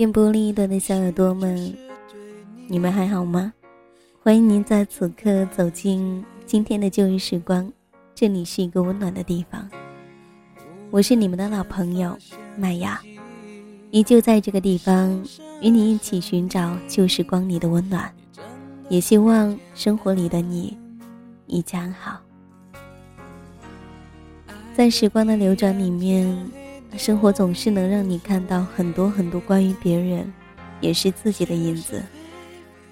电波另一端的小耳朵们，你们还好吗？欢迎您在此刻走进今天的旧日时光，这里是一个温暖的地方。我是你们的老朋友麦雅，依旧在这个地方与你一起寻找旧时光里的温暖，也希望生活里的你一切安好。在时光的流转里面。生活总是能让你看到很多很多关于别人，也是自己的影子。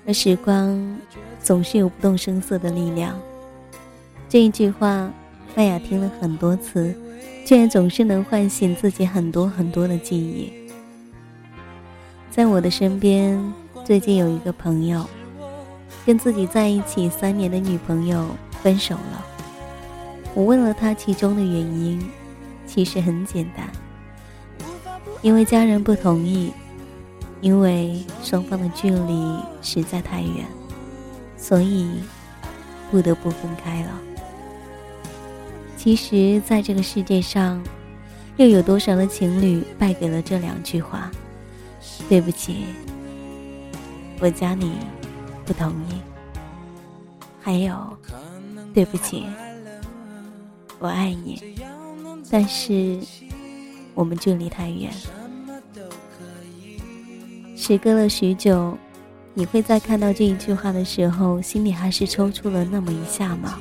而时光总是有不动声色的力量。这一句话，麦雅听了很多次，却也总是能唤醒自己很多很多的记忆。在我的身边，最近有一个朋友，跟自己在一起三年的女朋友分手了。我问了他其中的原因，其实很简单。因为家人不同意，因为双方的距离实在太远，所以不得不分开了。其实，在这个世界上，又有多少的情侣败给了这两句话：“对不起，我家里不同意。”还有，“对不起，我爱你，但是……”我们距离太远，时隔了许久，你会在看到这一句话的时候，心里还是抽搐了那么一下吗？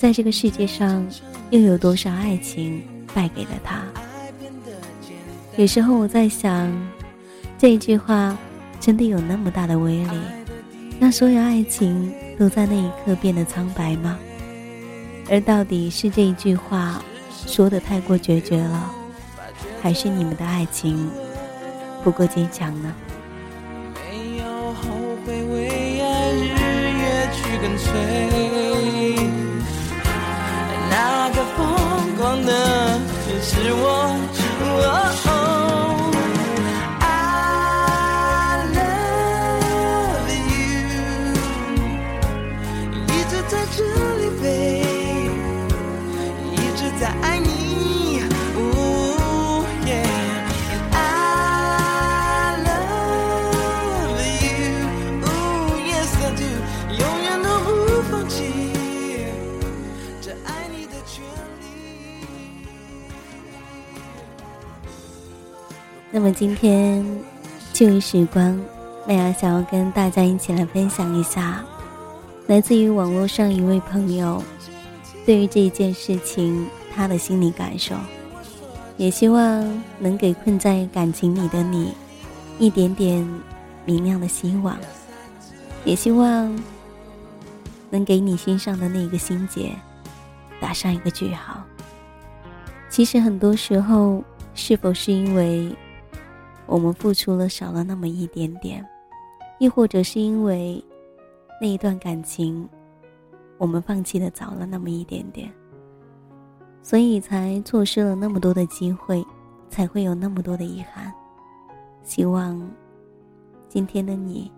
在这个世界上，又有多少爱情败给了他？有时候我在想，这一句话真的有那么大的威力，让所有爱情都在那一刻变得苍白吗？而到底是这一句话？说的太过决绝了，还是你们的爱情不够坚强呢？没有后悔，为爱日夜去跟随，那个疯狂的是我。今天旧日时光，麦雅想要跟大家一起来分享一下，来自于网络上一位朋友对于这一件事情他的心理感受，也希望能给困在感情里的你一点点明亮的希望，也希望能给你心上的那个心结打上一个句号。其实很多时候，是否是因为？我们付出了少了那么一点点，亦或者是因为那一段感情，我们放弃的早了那么一点点，所以才错失了那么多的机会，才会有那么多的遗憾。希望今天的你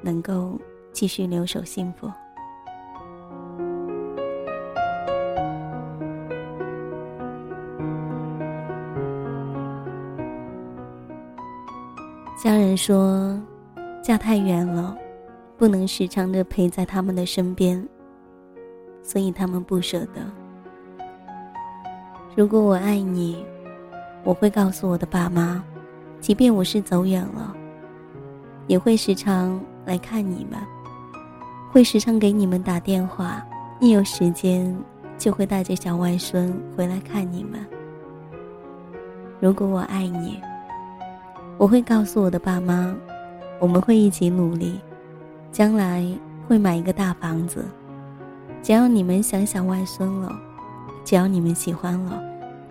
能够继续留守幸福。家人说，嫁太远了，不能时常的陪在他们的身边，所以他们不舍得。如果我爱你，我会告诉我的爸妈，即便我是走远了，也会时常来看你们，会时常给你们打电话，一有时间就会带着小外孙回来看你们。如果我爱你。我会告诉我的爸妈，我们会一起努力，将来会买一个大房子。只要你们想想外孙了，只要你们喜欢了，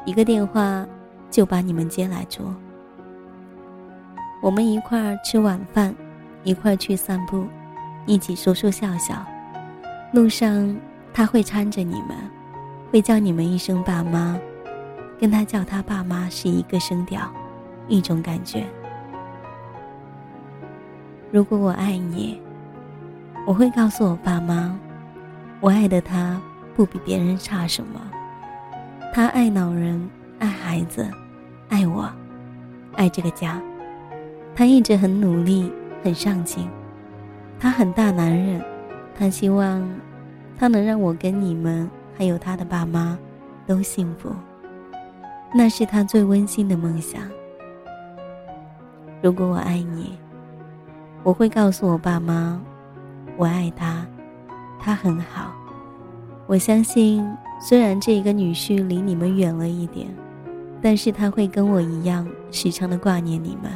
一个电话就把你们接来住。我们一块儿吃晚饭，一块儿去散步，一起说说笑笑。路上他会搀着你们，会叫你们一声爸妈，跟他叫他爸妈是一个声调，一种感觉。如果我爱你，我会告诉我爸妈，我爱的他不比别人差什么。他爱老人，爱孩子，爱我，爱这个家。他一直很努力，很上进。他很大男人，他希望他能让我跟你们还有他的爸妈都幸福。那是他最温馨的梦想。如果我爱你，我会告诉我爸妈，我爱他，他很好。我相信，虽然这个女婿离你们远了一点，但是他会跟我一样时常的挂念你们。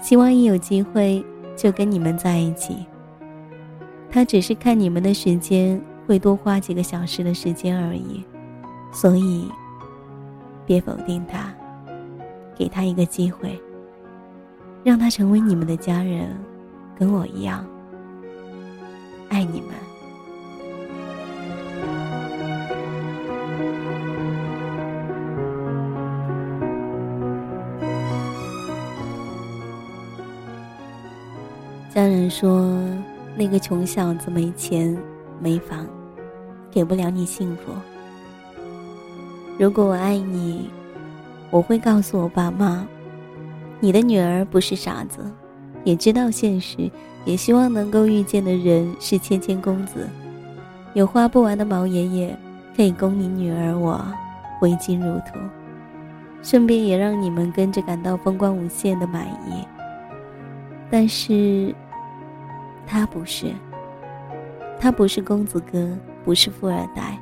希望一有机会就跟你们在一起。他只是看你们的时间会多花几个小时的时间而已，所以别否定他，给他一个机会。让他成为你们的家人，跟我一样爱你们。家人说，那个穷小子没钱没房，给不了你幸福。如果我爱你，我会告诉我爸妈。你的女儿不是傻子，也知道现实，也希望能够遇见的人是谦谦公子，有花不完的毛爷爷，可以供你女儿我挥金如土，顺便也让你们跟着感到风光无限的满意。但是，他不是，他不是公子哥，不是富二代，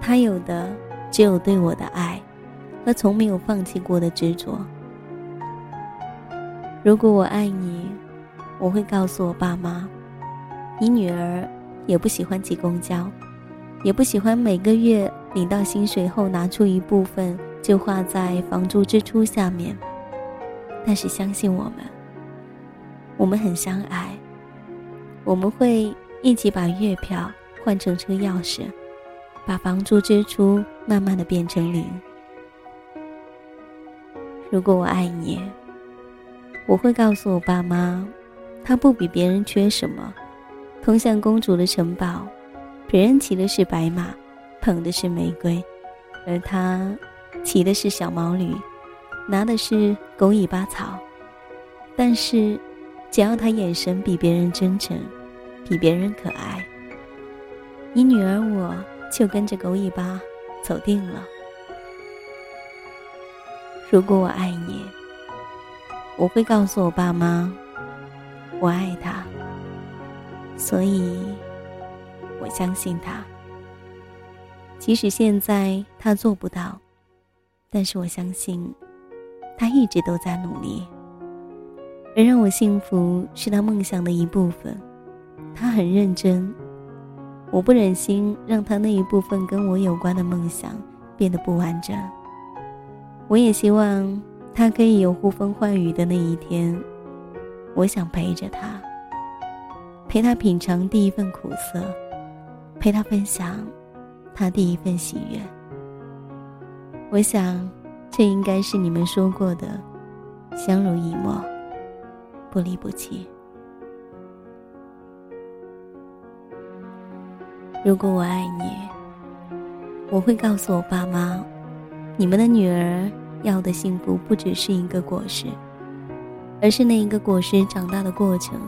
他有的只有对我的爱，和从没有放弃过的执着。如果我爱你，我会告诉我爸妈，你女儿也不喜欢挤公交，也不喜欢每个月领到薪水后拿出一部分就花在房租支出下面。但是相信我们，我们很相爱，我们会一起把月票换成车钥匙，把房租支出慢慢的变成零。如果我爱你。我会告诉我爸妈，他不比别人缺什么。通向公主的城堡，别人骑的是白马，捧的是玫瑰，而他骑的是小毛驴，拿的是狗尾巴草。但是，只要他眼神比别人真诚，比别人可爱，你女儿我就跟着狗尾巴走定了。如果我爱你。我会告诉我爸妈，我爱他，所以我相信他。即使现在他做不到，但是我相信他一直都在努力。而让我幸福是他梦想的一部分，他很认真。我不忍心让他那一部分跟我有关的梦想变得不完整。我也希望。他可以有呼风唤雨的那一天，我想陪着他，陪他品尝第一份苦涩，陪他分享他第一份喜悦。我想，这应该是你们说过的“相濡以沫，不离不弃”。如果我爱你，我会告诉我爸妈，你们的女儿。要的幸福不只是一个果实，而是那一个果实长大的过程。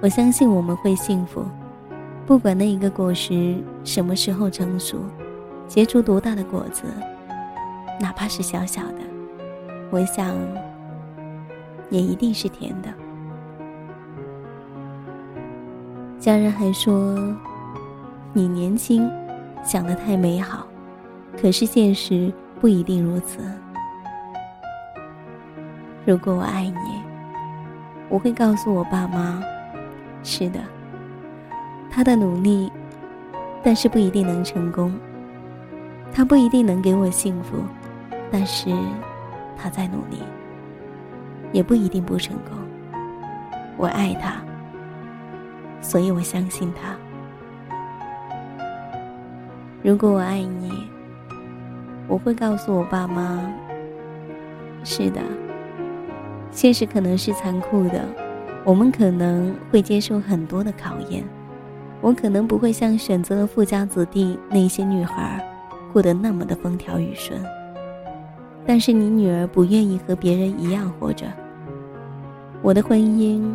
我相信我们会幸福，不管那一个果实什么时候成熟，结出多大的果子，哪怕是小小的，我想也一定是甜的。家人还说你年轻，想的太美好，可是现实。不一定如此。如果我爱你，我会告诉我爸妈：是的，他的努力，但是不一定能成功。他不一定能给我幸福，但是他在努力，也不一定不成功。我爱他，所以我相信他。如果我爱你。我会告诉我爸妈：“是的，现实可能是残酷的，我们可能会接受很多的考验。我可能不会像选择了富家子弟那些女孩过得那么的风调雨顺，但是你女儿不愿意和别人一样活着。我的婚姻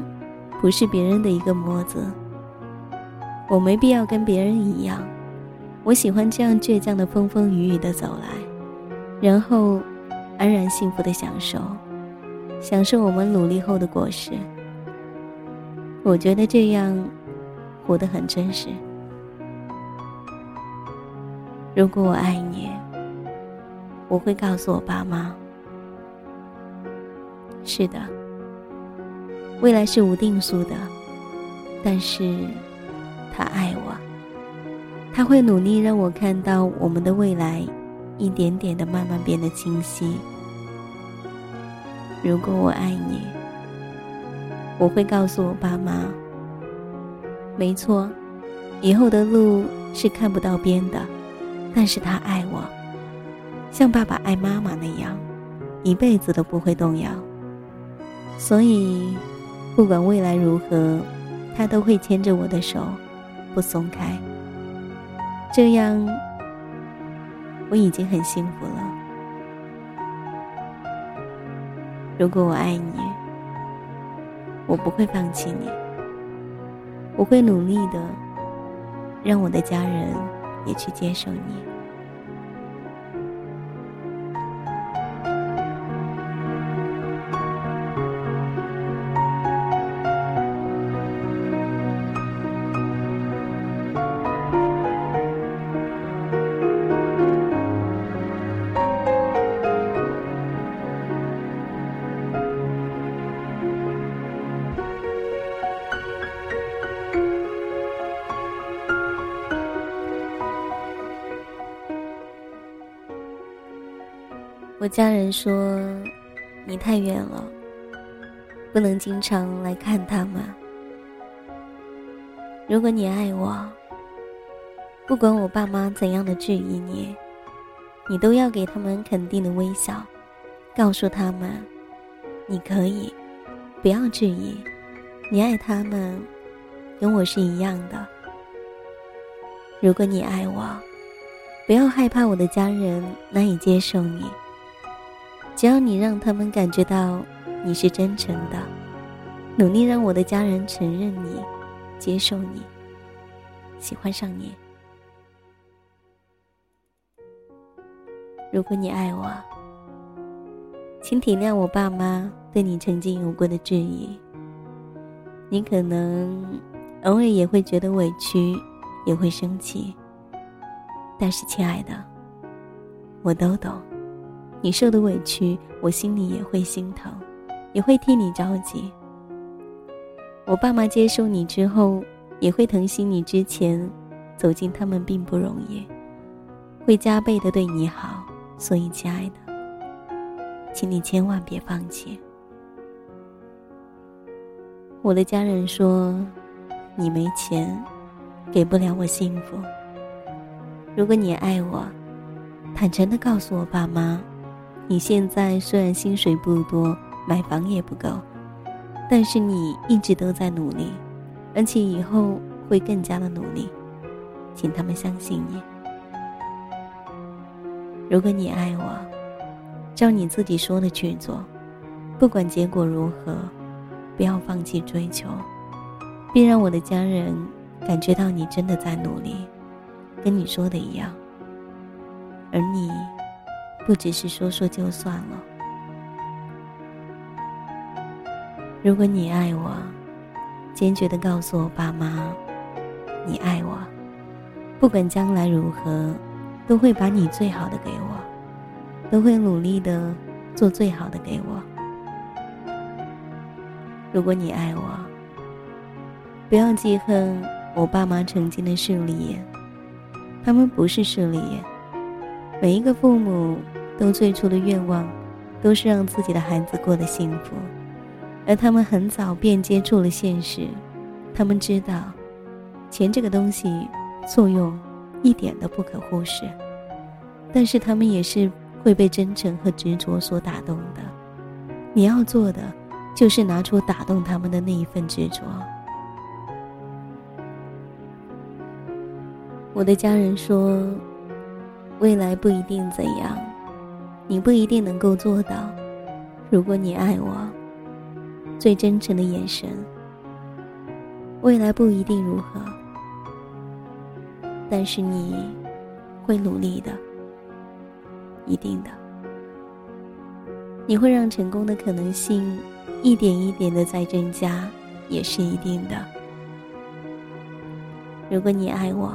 不是别人的一个模子，我没必要跟别人一样。我喜欢这样倔强的风风雨雨的走来，然后安然幸福的享受，享受我们努力后的果实。我觉得这样活得很真实。如果我爱你，我会告诉我爸妈。是的，未来是无定数的，但是他爱我，他会努力让我看到我们的未来，一点点的慢慢变得清晰。如果我爱你，我会告诉我爸妈。没错，以后的路是看不到边的。但是他爱我，像爸爸爱妈妈那样，一辈子都不会动摇。所以，不管未来如何，他都会牵着我的手，不松开。这样，我已经很幸福了。如果我爱你，我不会放弃你，我会努力的，让我的家人。也去接受你。我家人说：“你太远了，不能经常来看他们。如果你爱我，不管我爸妈怎样的质疑你，你都要给他们肯定的微笑，告诉他们你可以，不要质疑，你爱他们，跟我是一样的。如果你爱我，不要害怕我的家人难以接受你。”只要你让他们感觉到你是真诚的，努力让我的家人承认你、接受你、喜欢上你。如果你爱我，请体谅我爸妈对你曾经有过的质疑。你可能偶尔也会觉得委屈，也会生气。但是，亲爱的，我都懂。你受的委屈，我心里也会心疼，也会替你着急。我爸妈接受你之后，也会疼惜你之前走进他们并不容易，会加倍的对你好。所以，亲爱的，请你千万别放弃。我的家人说，你没钱，给不了我幸福。如果你爱我，坦诚的告诉我爸妈。你现在虽然薪水不多，买房也不够，但是你一直都在努力，而且以后会更加的努力，请他们相信你。如果你爱我，照你自己说的去做，不管结果如何，不要放弃追求，并让我的家人感觉到你真的在努力，跟你说的一样，而你。不只是说说就算了。如果你爱我，坚决的告诉我爸妈，你爱我，不管将来如何，都会把你最好的给我，都会努力的做最好的给我。如果你爱我，不要记恨我爸妈曾经的势利眼，他们不是势利眼。每一个父母都最初的愿望，都是让自己的孩子过得幸福，而他们很早便接触了现实，他们知道，钱这个东西作用一点都不可忽视，但是他们也是会被真诚和执着所打动的。你要做的，就是拿出打动他们的那一份执着。我的家人说。未来不一定怎样，你不一定能够做到。如果你爱我，最真诚的眼神，未来不一定如何，但是你会努力的，一定的。你会让成功的可能性一点一点的在增加，也是一定的。如果你爱我，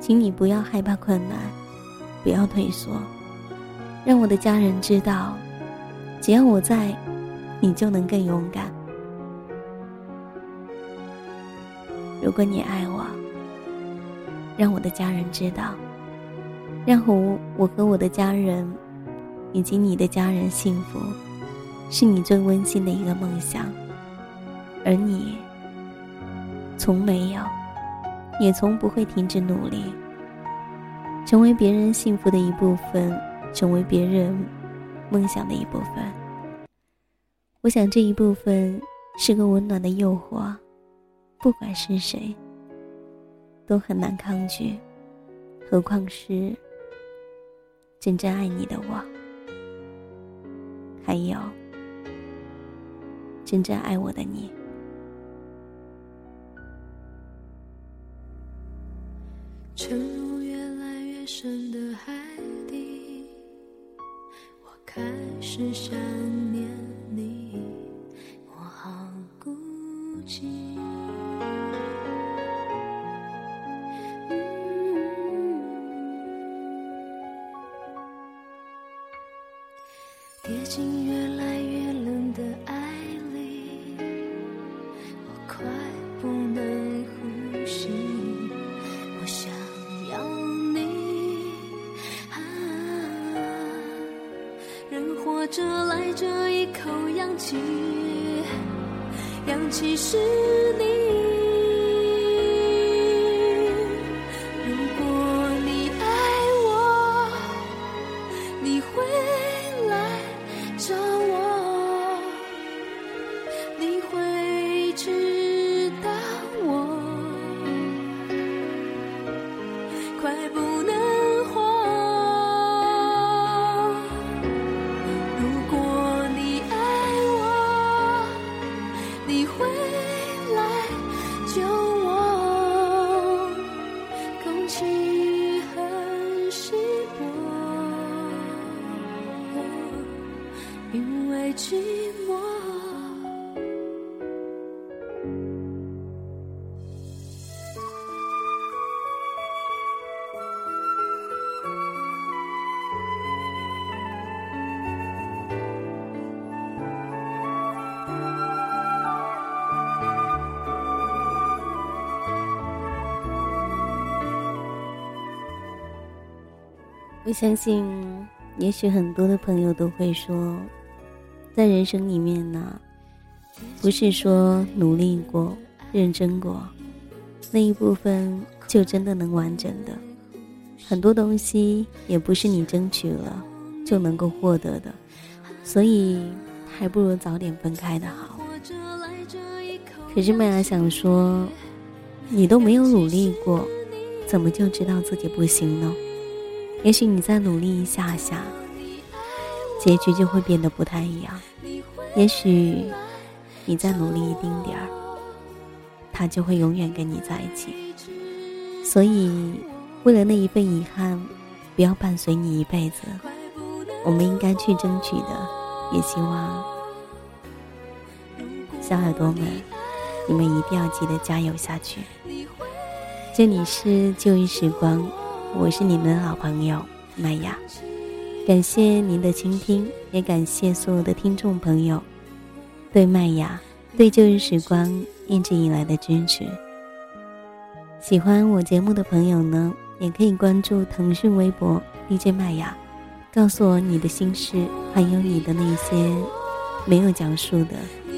请你不要害怕困难，不要退缩，让我的家人知道，只要我在，你就能更勇敢。如果你爱我，让我的家人知道，让我我和我的家人。以及你的家人幸福，是你最温馨的一个梦想，而你从没有，也从不会停止努力，成为别人幸福的一部分，成为别人梦想的一部分。我想这一部分是个温暖的诱惑，不管是谁，都很难抗拒，何况是真正爱你的我。还有，真正爱我的你。深的海底，我开始想念你，我好孤寂。跌进越来越冷的爱氧气，氧气是你。我相信，也许很多的朋友都会说。在人生里面呢，不是说努力过、认真过，那一部分就真的能完整的。很多东西也不是你争取了就能够获得的，所以还不如早点分开的好。可是麦雅想说，你都没有努力过，怎么就知道自己不行呢？也许你再努力一下下。结局就会变得不太一样。也许你再努力一丁点儿，他就会永远跟你在一起。所以，为了那一份遗憾，不要伴随你一辈子，我们应该去争取的。也希望小耳朵们，你们一定要记得加油下去。这里是旧日时光，我是你们的老朋友麦雅。感谢您的倾听，也感谢所有的听众朋友对麦雅、对旧日时光一直以来的支持。喜欢我节目的朋友呢，也可以关注腾讯微博 DJ 麦雅，告诉我你的心事，还有你的那些没有讲述的、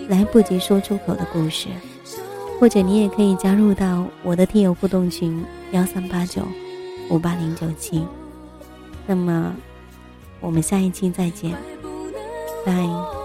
来不及说出口的故事。或者你也可以加入到我的听友互动群幺三八九五八零九七。那么。我们下一期再见，拜。